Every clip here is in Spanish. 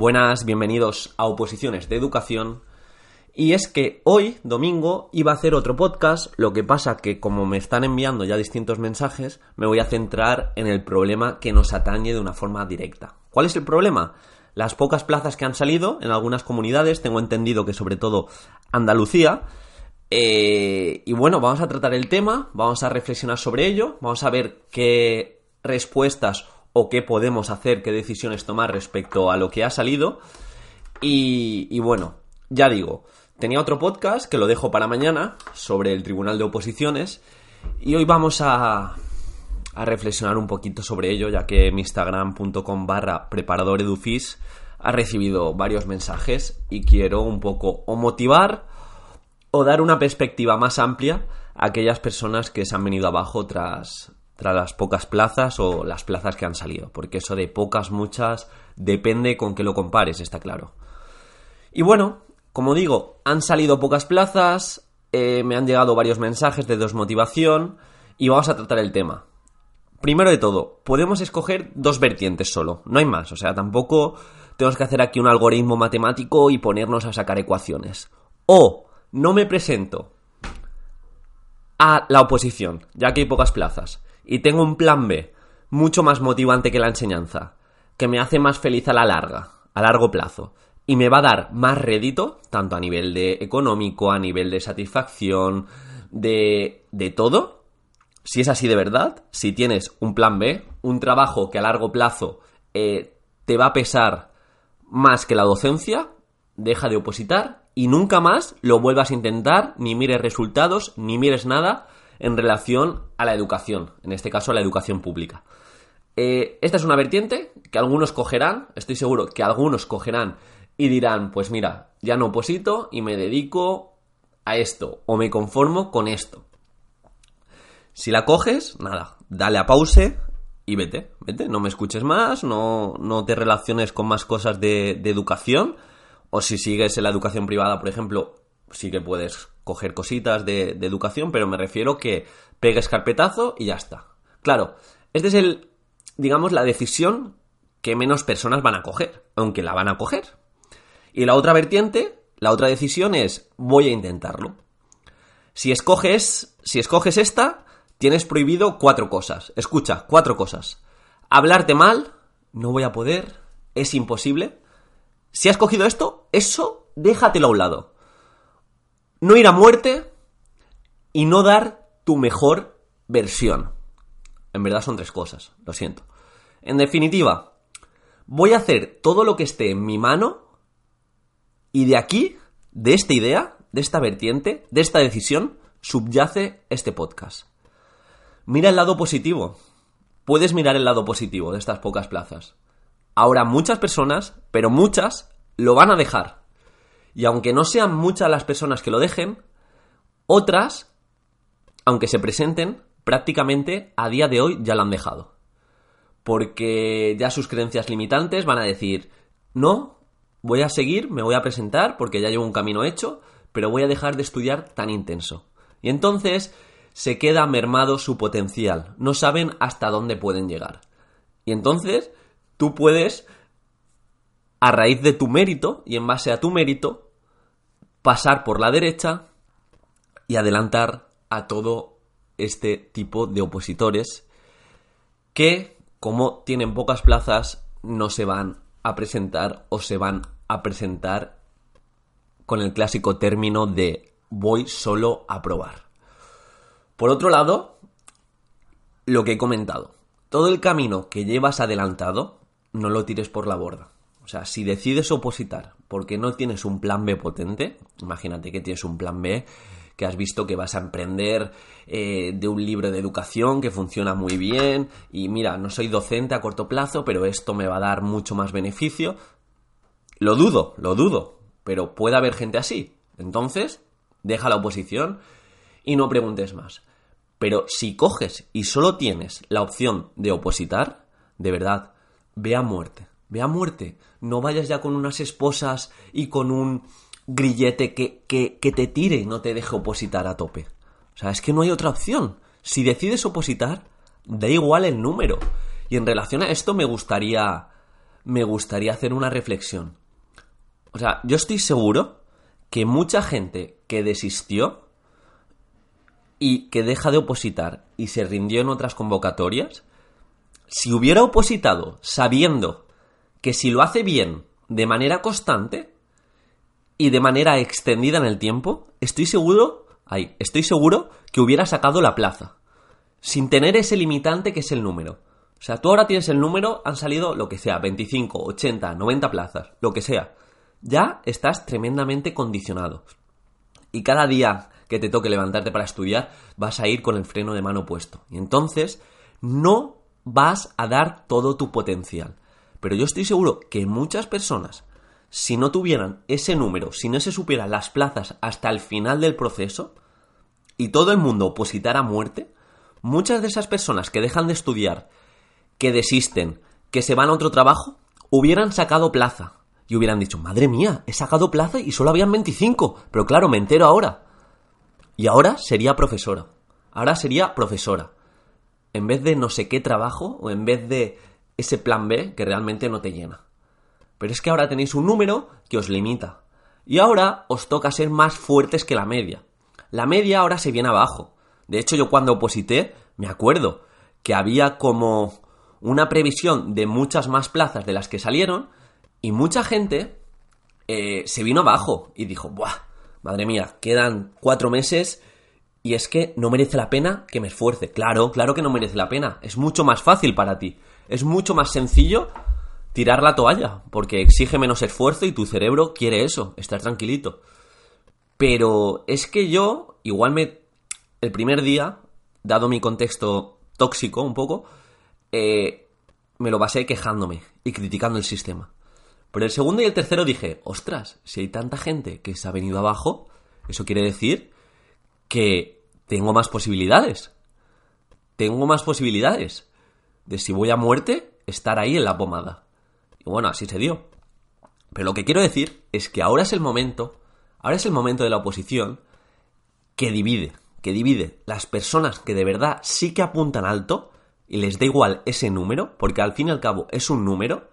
Buenas, bienvenidos a Oposiciones de Educación. Y es que hoy, domingo, iba a hacer otro podcast, lo que pasa que como me están enviando ya distintos mensajes, me voy a centrar en el problema que nos atañe de una forma directa. ¿Cuál es el problema? Las pocas plazas que han salido en algunas comunidades, tengo entendido que sobre todo Andalucía, eh, y bueno, vamos a tratar el tema, vamos a reflexionar sobre ello, vamos a ver qué respuestas o qué podemos hacer, qué decisiones tomar respecto a lo que ha salido. Y, bueno, ya digo, tenía otro podcast que lo dejo para mañana sobre el Tribunal de Oposiciones y hoy vamos a, reflexionar un poquito sobre ello, ya que mi instagram.com barra preparadoredufis ha recibido varios mensajes y quiero un poco o motivar o dar una perspectiva más amplia a aquellas personas que se han venido abajo tras, tras las pocas plazas o las plazas que han salido, porque eso de pocas, muchas, depende con que lo compares, está claro. Y bueno, como digo, han salido pocas plazas, eh, me han llegado varios mensajes de desmotivación y vamos a tratar el tema. Primero de todo, podemos escoger dos vertientes solo, no hay más, o sea, tampoco tenemos que hacer aquí un algoritmo matemático y ponernos a sacar ecuaciones. O no me presento a la oposición, ya que hay pocas plazas, y tengo un plan B mucho más motivante que la enseñanza, que me hace más feliz a la larga, a largo plazo, y me va a dar más rédito, tanto a nivel de económico, a nivel de satisfacción, de, de todo. Si es así de verdad, si tienes un plan B, un trabajo que a largo plazo eh, te va a pesar más que la docencia, deja de opositar y nunca más lo vuelvas a intentar, ni mires resultados, ni mires nada, en relación a la educación, en este caso a la educación pública. Eh, esta es una vertiente que algunos cogerán, estoy seguro que algunos cogerán y dirán, pues mira, ya no oposito y me dedico a esto o me conformo con esto. Si la coges, nada, dale a pause y vete, vete, no me escuches más, no, no te relaciones con más cosas de, de educación, o si sigues en la educación privada, por ejemplo, sí que puedes coger cositas de, educación, pero me refiero que pegues carpetazo y ya está. Claro, este es el, digamos, la decisión que menos personas van a coger, aunque la van a coger. Y la otra vertiente, la otra decisión es voy a intentarlo. Si escoges, si escoges esta, tienes prohibido cuatro cosas. Escucha, cuatro cosas. Hablarte mal, no voy a poder, es imposible. Si has cogido esto, eso déjatelo a un lado no ir a muerte y no dar tu mejor versión. En verdad son tres cosas, lo siento. En definitiva, voy a hacer todo lo que esté en mi mano y de aquí, de esta idea, de esta vertiente, de esta decisión, subyace este podcast. Mira el lado positivo. Puedes mirar el lado positivo de estas pocas plazas. Ahora muchas personas, pero muchas, lo van a dejar. Y aunque no sean muchas las personas que lo dejen, otras, aunque se presenten, prácticamente a día de hoy ya lo han dejado. Porque ya sus creencias limitantes van a decir, no, voy a seguir, me voy a presentar porque ya llevo un camino hecho, pero voy a dejar de estudiar tan intenso. Y entonces se queda mermado su potencial, no saben hasta dónde pueden llegar. Y entonces tú puedes, a raíz de tu mérito y en base a tu mérito, pasar por la derecha y adelantar a todo este tipo de opositores que, como tienen pocas plazas, no se van a presentar o se van a presentar con el clásico término de voy solo a probar. Por otro lado, lo que he comentado, todo el camino que llevas adelantado, no lo tires por la borda. O sea, si decides opositar porque no tienes un plan B potente, imagínate que tienes un plan B que has visto que vas a emprender eh, de un libro de educación que funciona muy bien y mira, no soy docente a corto plazo, pero esto me va a dar mucho más beneficio. Lo dudo, lo dudo, pero puede haber gente así. Entonces, deja la oposición y no preguntes más. Pero si coges y solo tienes la opción de opositar, de verdad, ve a muerte Ve a muerte. No vayas ya con unas esposas y con un grillete que, que, que te tire y no te deje opositar a tope. O sea, es que no hay otra opción. Si decides opositar, da igual el número. Y en relación a esto me gustaría me gustaría hacer una reflexión. O sea, yo estoy seguro que mucha gente que desistió y que deja de opositar y se rindió en otras convocatorias, si hubiera opositado sabiendo que si lo hace bien de manera constante y de manera extendida en el tiempo, estoy seguro, estoy seguro que hubiera sacado la plaza, sin tener ese limitante que es el número. O sea, tú ahora tienes el número, han salido lo que sea, 25, 80, 90 plazas, lo que sea. Ya estás tremendamente condicionado. Y cada día que te toque levantarte para estudiar, vas a ir con el freno de mano puesto. Y entonces no vas a dar todo tu potencial. Pero yo estoy seguro que muchas personas, si no tuvieran ese número, si no se supieran las plazas hasta el final del proceso, y todo el mundo opositara a muerte, muchas de esas personas que dejan de estudiar, que desisten, que se van a otro trabajo, hubieran sacado plaza. Y hubieran dicho, madre mía, he sacado plaza y solo habían 25. Pero claro, me entero ahora. Y ahora sería profesora. Ahora sería profesora. En vez de no sé qué trabajo o en vez de ese plan B que realmente no te llena. Pero es que ahora tenéis un número que os limita. Y ahora os toca ser más fuertes que la media. La media ahora se viene abajo. De hecho, yo cuando oposité, me acuerdo que había como una previsión de muchas más plazas de las que salieron y mucha gente eh, se vino abajo y dijo, ¡buah! Madre mía, quedan cuatro meses y es que no merece la pena que me esfuerce. Claro, claro que no merece la pena. Es mucho más fácil para ti es mucho más sencillo tirar la toalla, porque exige menos esfuerzo y tu cerebro quiere eso, estar tranquilito. Pero es que yo, igual me... El primer día, dado mi contexto tóxico un poco, eh, me lo pasé quejándome y criticando el sistema. Pero el segundo y el tercero dije, ostras, si hay tanta gente que se ha venido abajo, eso quiere decir que tengo más posibilidades. Tengo más posibilidades de si voy a muerte, estar ahí en la pomada. Y bueno, así se dio. Pero lo que quiero decir es que ahora es el momento, ahora es el momento de la oposición que divide, que divide las personas que de verdad sí que apuntan alto y les da igual ese número, porque al fin y al cabo es un número,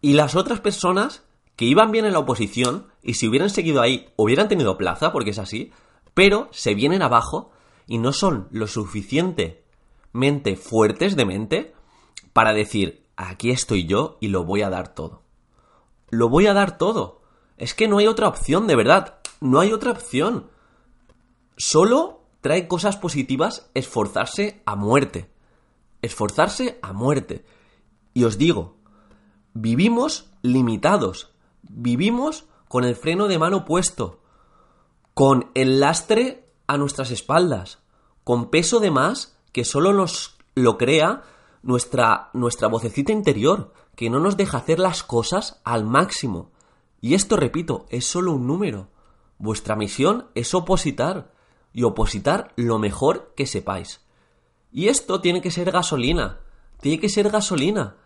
y las otras personas que iban bien en la oposición y si hubieran seguido ahí hubieran tenido plaza, porque es así, pero se vienen abajo y no son lo suficiente mente fuertes de mente para decir, aquí estoy yo y lo voy a dar todo. Lo voy a dar todo. Es que no hay otra opción, de verdad. No hay otra opción. Solo trae cosas positivas esforzarse a muerte. Esforzarse a muerte. Y os digo, vivimos limitados. Vivimos con el freno de mano puesto. Con el lastre a nuestras espaldas. Con peso de más que solo nos lo crea nuestra, nuestra vocecita interior, que no nos deja hacer las cosas al máximo. Y esto, repito, es solo un número. Vuestra misión es opositar, y opositar lo mejor que sepáis. Y esto tiene que ser gasolina, tiene que ser gasolina.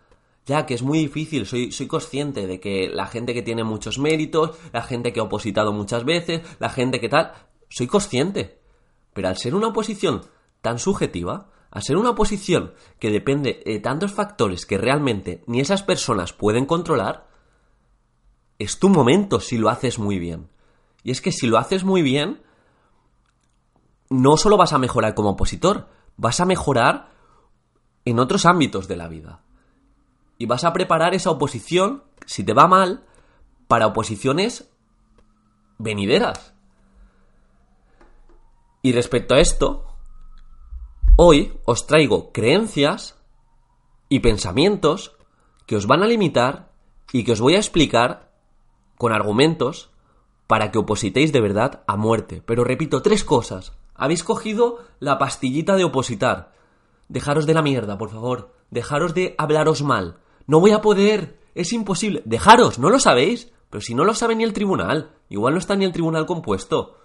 Ya que es muy difícil, soy, soy consciente de que la gente que tiene muchos méritos, la gente que ha opositado muchas veces, la gente que tal, soy consciente. Pero al ser una oposición tan subjetiva, a ser una posición que depende de tantos factores que realmente ni esas personas pueden controlar, es tu momento si lo haces muy bien. Y es que si lo haces muy bien, no solo vas a mejorar como opositor, vas a mejorar en otros ámbitos de la vida. Y vas a preparar esa oposición, si te va mal, para oposiciones venideras. Y respecto a esto, Hoy os traigo creencias y pensamientos que os van a limitar y que os voy a explicar con argumentos para que opositéis de verdad a muerte. Pero repito, tres cosas. Habéis cogido la pastillita de opositar. Dejaros de la mierda, por favor. Dejaros de hablaros mal. No voy a poder. Es imposible. Dejaros, no lo sabéis. Pero si no lo sabe ni el tribunal. Igual no está ni el tribunal compuesto.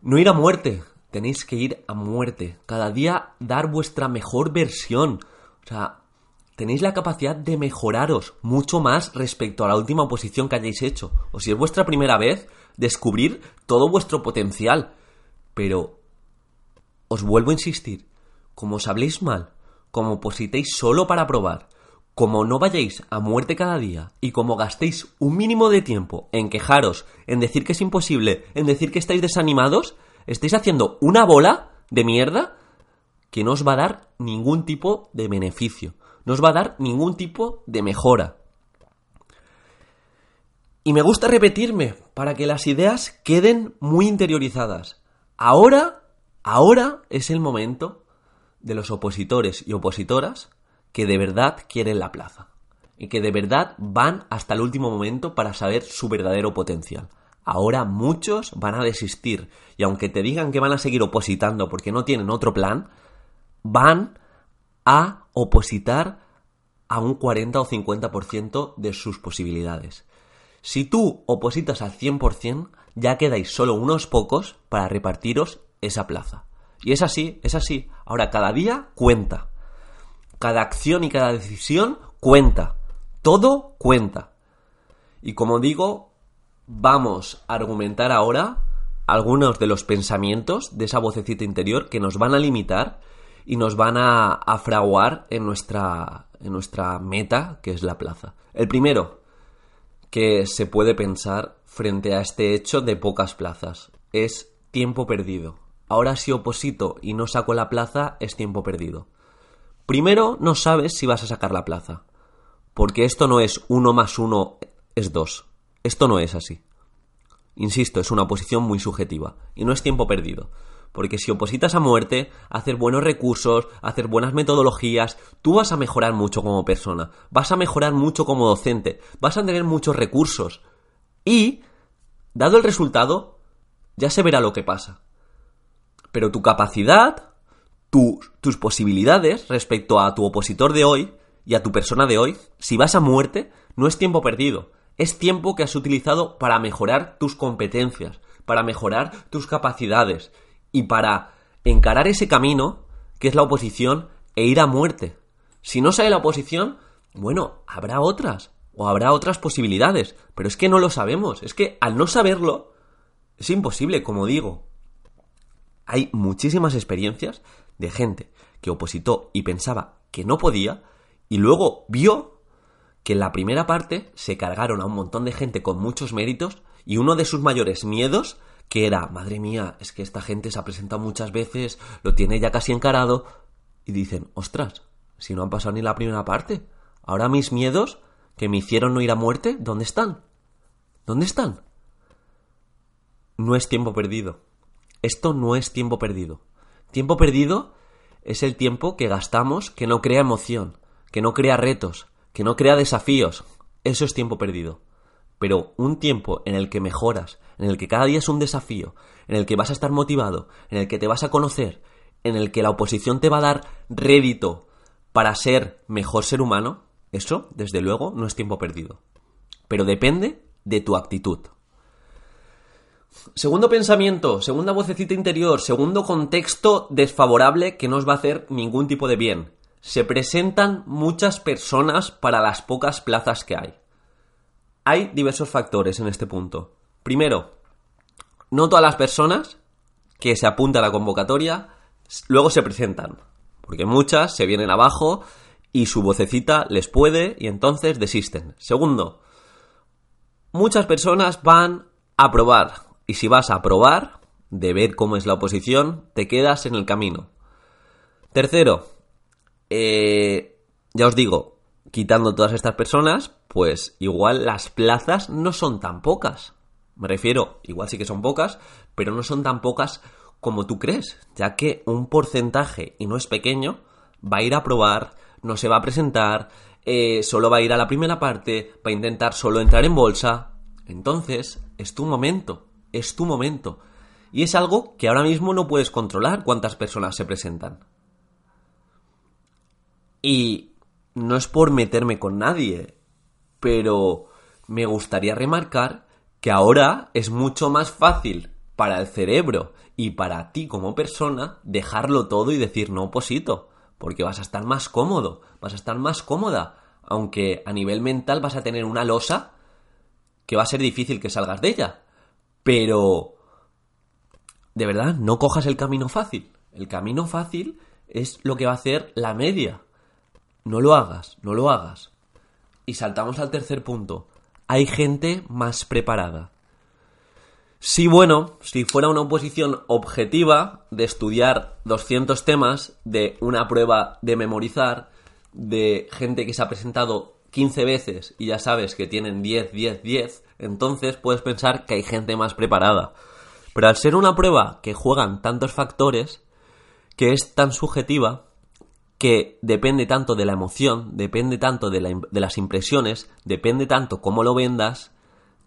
No ir a muerte tenéis que ir a muerte. Cada día dar vuestra mejor versión. O sea, tenéis la capacidad de mejoraros mucho más respecto a la última oposición que hayáis hecho. O si es vuestra primera vez, descubrir todo vuestro potencial. Pero os vuelvo a insistir, como os habléis mal, como opositéis solo para probar, como no vayáis a muerte cada día y como gastéis un mínimo de tiempo en quejaros, en decir que es imposible, en decir que estáis desanimados, estáis haciendo una bola de mierda que no os va a dar ningún tipo de beneficio, no os va a dar ningún tipo de mejora. Y me gusta repetirme para que las ideas queden muy interiorizadas. Ahora, ahora es el momento de los opositores y opositoras que de verdad quieren la plaza y que de verdad van hasta el último momento para saber su verdadero potencial. Ahora muchos van a desistir y aunque te digan que van a seguir opositando porque no tienen otro plan, van a opositar a un 40 o 50% de sus posibilidades. Si tú opositas al 100%, ya quedáis solo unos pocos para repartiros esa plaza. Y es así, es así. Ahora, cada día cuenta. Cada acción y cada decisión cuenta. Todo cuenta. Y como digo, vamos a argumentar ahora algunos de los pensamientos de esa vocecita interior que nos van a limitar y nos van a, fraguar en nuestra, en nuestra meta, que es la plaza. El primero, que se puede pensar frente a este hecho de pocas plazas, es tiempo perdido. Ahora si oposito y no saco la plaza, es tiempo perdido. Primero, no sabes si vas a sacar la plaza. Porque esto no es uno más uno es dos. Esto no es así. Insisto, es una posición muy subjetiva y no es tiempo perdido. Porque si opositas a muerte, hacer buenos recursos, hacer buenas metodologías, tú vas a mejorar mucho como persona, vas a mejorar mucho como docente, vas a tener muchos recursos. Y, dado el resultado, ya se verá lo que pasa. Pero tu capacidad, tus posibilidades respecto a tu opositor de hoy y a tu persona de hoy, si vas a muerte, no es tiempo perdido es tiempo que has utilizado para mejorar tus competencias, para mejorar tus capacidades y para encarar ese camino que es la oposición e ir a muerte. Si no sale la oposición, bueno, habrá otras o habrá otras posibilidades, pero es que no lo sabemos, es que al no saberlo es imposible, como digo. Hay muchísimas experiencias de gente que opositó y pensaba que no podía y luego vio que en la primera parte se cargaron a un montón de gente con muchos méritos y uno de sus mayores miedos que era, madre mía, es que esta gente se ha presentado muchas veces, lo tiene ya casi encarado, y dicen, ostras, si no han pasado ni la primera parte, ahora mis miedos que me hicieron no ir a muerte, ¿dónde están? ¿Dónde están? No es tiempo perdido. Esto no es tiempo perdido. Tiempo perdido es el tiempo que gastamos que no crea emoción, que no crea retos, que no crea desafíos, eso es tiempo perdido. Pero un tiempo en el que mejoras, en el que cada día es un desafío, en el que vas a estar motivado, en el que te vas a conocer, en el que la oposición te va a dar rédito para ser mejor ser humano, eso, desde luego, no es tiempo perdido. Pero depende de tu actitud. Segundo pensamiento, segunda vocecita interior, segundo contexto desfavorable que no os va a hacer ningún tipo de bien se presentan muchas personas para las pocas plazas que hay. Hay diversos factores en este punto. Primero, no todas las personas que se apuntan a la convocatoria luego se presentan, porque muchas se vienen abajo y su vocecita les puede y entonces desisten. Segundo, muchas personas van a probar y si vas a probar de ver cómo es la oposición, te quedas en el camino. Tercero, eh, ya os digo, quitando todas estas personas, pues igual las plazas no son tan pocas. Me refiero, igual sí que son pocas, pero no son tan pocas como tú crees, ya que un porcentaje, y no es pequeño, va a ir a probar, no se va a presentar, eh, solo va a ir a la primera parte, va a intentar solo entrar en bolsa. Entonces, es tu momento, es tu momento. Y es algo que ahora mismo no puedes controlar cuántas personas se presentan. Y no es por meterme con nadie, pero me gustaría remarcar que ahora es mucho más fácil para el cerebro y para ti como persona dejarlo todo y decir no posito, porque vas a estar más cómodo, vas a estar más cómoda, aunque a nivel mental vas a tener una losa que va a ser difícil que salgas de ella. Pero, de verdad, no cojas el camino fácil. El camino fácil es lo que va a hacer la media. No lo hagas, no lo hagas. Y saltamos al tercer punto. Hay gente más preparada. Sí, bueno, si fuera una oposición objetiva de estudiar 200 temas, de una prueba de memorizar, de gente que se ha presentado 15 veces y ya sabes que tienen 10, 10, 10, entonces puedes pensar que hay gente más preparada. Pero al ser una prueba que juegan tantos factores, que es tan subjetiva, que depende tanto de la emoción, depende tanto de, las impresiones, depende tanto cómo lo vendas,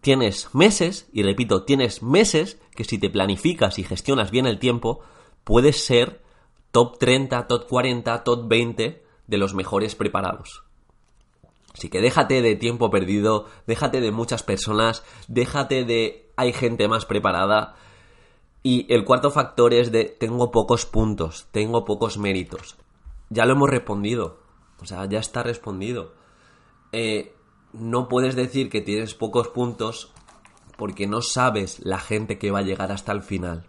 tienes meses, y repito, tienes meses que si te planificas y gestionas bien el tiempo, puedes ser top 30, top 40, top 20 de los mejores preparados. Así que déjate de tiempo perdido, déjate de muchas personas, déjate de hay gente más preparada. Y el cuarto factor es de tengo pocos puntos, tengo pocos méritos. Ya lo hemos respondido. O sea, ya está respondido. Eh, no puedes decir que tienes pocos puntos porque no sabes la gente que va a llegar hasta el final.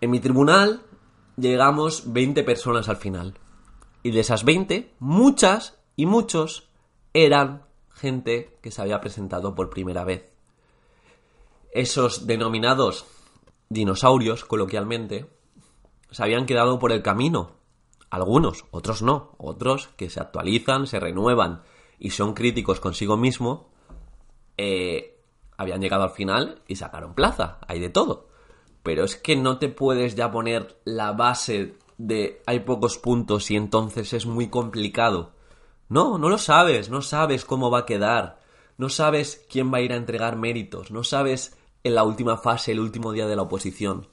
En mi tribunal llegamos 20 personas al final. Y de esas 20, muchas y muchos eran gente que se había presentado por primera vez. Esos denominados dinosaurios, coloquialmente, se habían quedado por el camino. Algunos, otros no. Otros que se actualizan, se renuevan y son críticos consigo mismo, eh, habían llegado al final y sacaron plaza. Hay de todo. Pero es que no te puedes ya poner la base de hay pocos puntos y entonces es muy complicado. No, no lo sabes, no sabes cómo va a quedar, no sabes quién va a ir a entregar méritos, no sabes en la última fase, el último día de la oposición.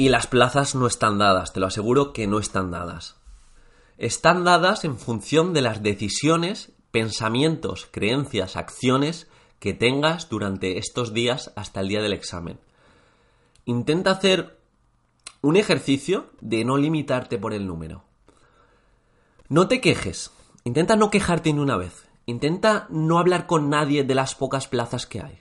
Y las plazas no están dadas, te lo aseguro que no están dadas. Están dadas en función de las decisiones, pensamientos, creencias, acciones que tengas durante estos días hasta el día del examen. Intenta hacer un ejercicio de no limitarte por el número. No te quejes. Intenta no quejarte ni una vez. Intenta no hablar con nadie de las pocas plazas que hay.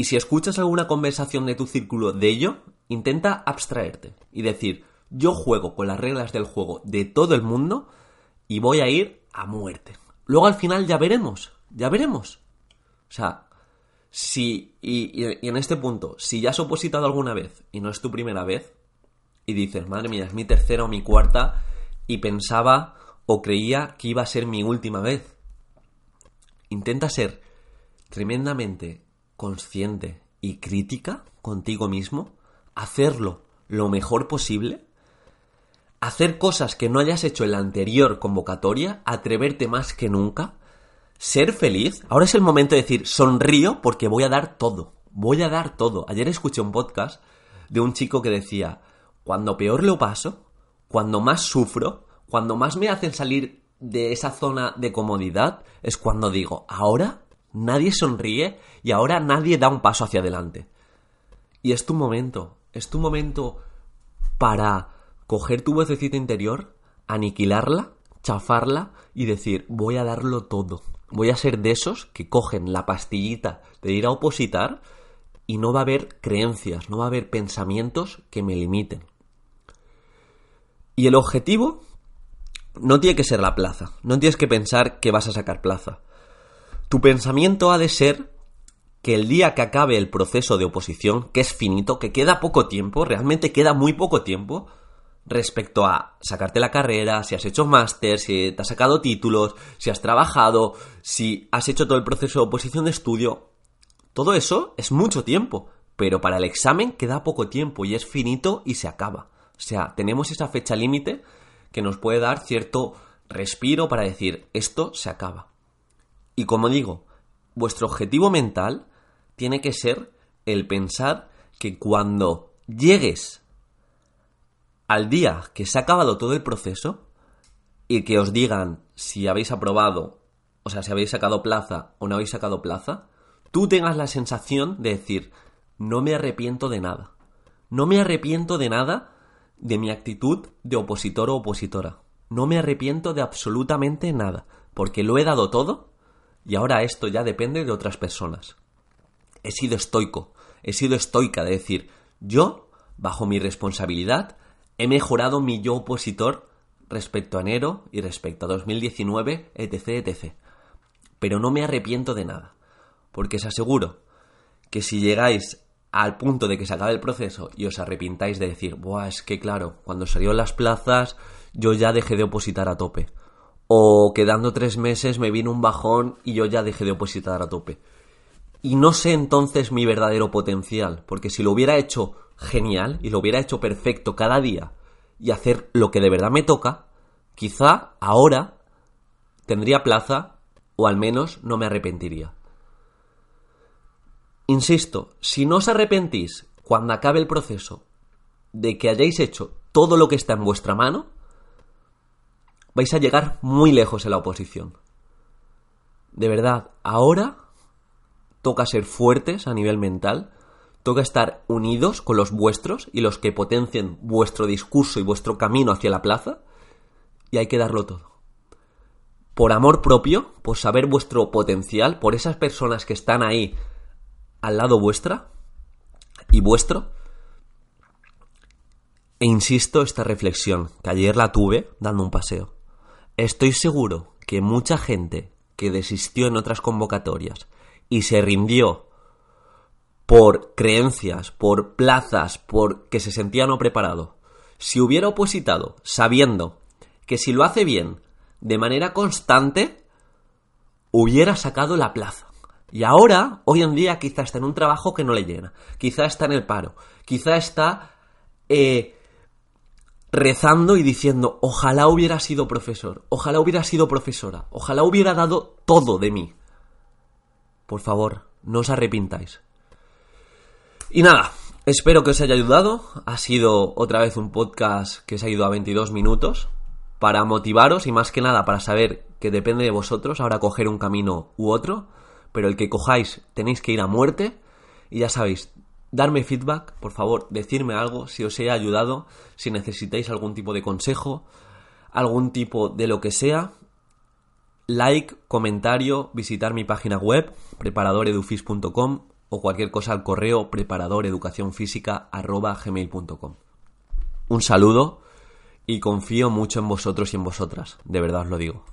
Y si escuchas alguna conversación de tu círculo de ello, intenta abstraerte y decir, yo juego con las reglas del juego de todo el mundo y voy a ir a muerte. Luego al final ya veremos, ya veremos. O sea, si, y, en este punto, si ya has opositado alguna vez y no es tu primera vez, y dices, madre mía, es mi tercera o mi cuarta y pensaba o creía que iba a ser mi última vez. Intenta ser tremendamente consciente y crítica contigo mismo, hacerlo lo mejor posible, hacer cosas que no hayas hecho en la anterior convocatoria, atreverte más que nunca, ser feliz. Ahora es el momento de decir, sonrío porque voy a dar todo, voy a dar todo. Ayer escuché un podcast de un chico que decía, cuando peor lo paso, cuando más sufro, cuando más me hacen salir de esa zona de comodidad, es cuando digo, ahora nadie sonríe y ahora nadie da un paso hacia adelante. Y es tu momento, es tu momento para coger tu vocecita interior, aniquilarla, chafarla y decir, voy a darlo todo. Voy a ser de esos que cogen la pastillita de ir a opositar y no va a haber creencias, no va a haber pensamientos que me limiten. Y el objetivo no tiene que ser la plaza, no tienes que pensar que vas a sacar plaza. Tu pensamiento ha de ser que el día que acabe el proceso de oposición, que es finito, que queda poco tiempo, realmente queda muy poco tiempo, respecto a sacarte la carrera, si has hecho máster, si te has sacado títulos, si has trabajado, si has hecho todo el proceso de oposición de estudio, todo eso es mucho tiempo, pero para el examen queda poco tiempo y es finito y se acaba. O sea, tenemos esa fecha límite que nos puede dar cierto respiro para decir esto se acaba. Y como digo, vuestro objetivo mental tiene que ser el pensar que cuando llegues al día que se ha acabado todo el proceso y que os digan si habéis aprobado, o sea, si habéis sacado plaza o no habéis sacado plaza, tú tengas la sensación de decir, no me arrepiento de nada. No me arrepiento de nada de mi actitud de opositor o opositora. No me arrepiento de absolutamente nada, porque lo he dado todo y ahora esto ya depende de otras personas. He sido estoico, he sido estoica de decir, yo, bajo mi responsabilidad, he mejorado mi yo opositor respecto a enero y respecto a 2019, etc, etc. Pero no me arrepiento de nada, porque os aseguro que si llegáis al punto de que se acabe el proceso y os arrepintáis de decir, Buah, es que claro, cuando salió las plazas yo ya dejé de opositar a tope. O quedando tres meses me vino un bajón y yo ya dejé de opositar a tope. Y no sé entonces mi verdadero potencial, porque si lo hubiera hecho genial y lo hubiera hecho perfecto cada día y hacer lo que de verdad me toca, quizá ahora tendría plaza o al menos no me arrepentiría. Insisto, si no os arrepentís cuando acabe el proceso de que hayáis hecho todo lo que está en vuestra mano, vais a llegar muy lejos en la oposición. De verdad, ahora toca ser fuertes a nivel mental, toca estar unidos con los vuestros y los que potencien vuestro discurso y vuestro camino hacia la plaza, y hay que darlo todo. Por amor propio, por saber vuestro potencial, por esas personas que están ahí al lado vuestra y vuestro. E insisto esta reflexión, que ayer la tuve dando un paseo. Estoy seguro que mucha gente que desistió en otras convocatorias y se rindió por creencias, por plazas, por que se sentía no preparado, si hubiera opositado sabiendo que si lo hace bien, de manera constante, hubiera sacado la plaza. Y ahora, hoy en día, quizá está en un trabajo que no le llena, quizá está en el paro, quizá está eh, rezando y diciendo, ojalá hubiera sido profesor, ojalá hubiera sido profesora, ojalá hubiera dado todo de mí. Por favor, no os arrepintáis. Y nada, espero que os haya ayudado. Ha sido otra vez un podcast que se ha ido a 22 minutos para motivaros y más que nada para saber que depende de vosotros ahora coger un camino u otro, pero el que cojáis tenéis que ir a muerte y ya sabéis, darme feedback, por favor, decirme algo si os he ayudado, si necesitáis algún tipo de consejo, algún tipo de lo que sea. Like, comentario, visitar mi página web, preparadoredufis.com o cualquier cosa al correo preparadoreducacionfísica.gmail.com Un saludo y confío mucho en vosotros y en vosotras, de verdad os lo digo.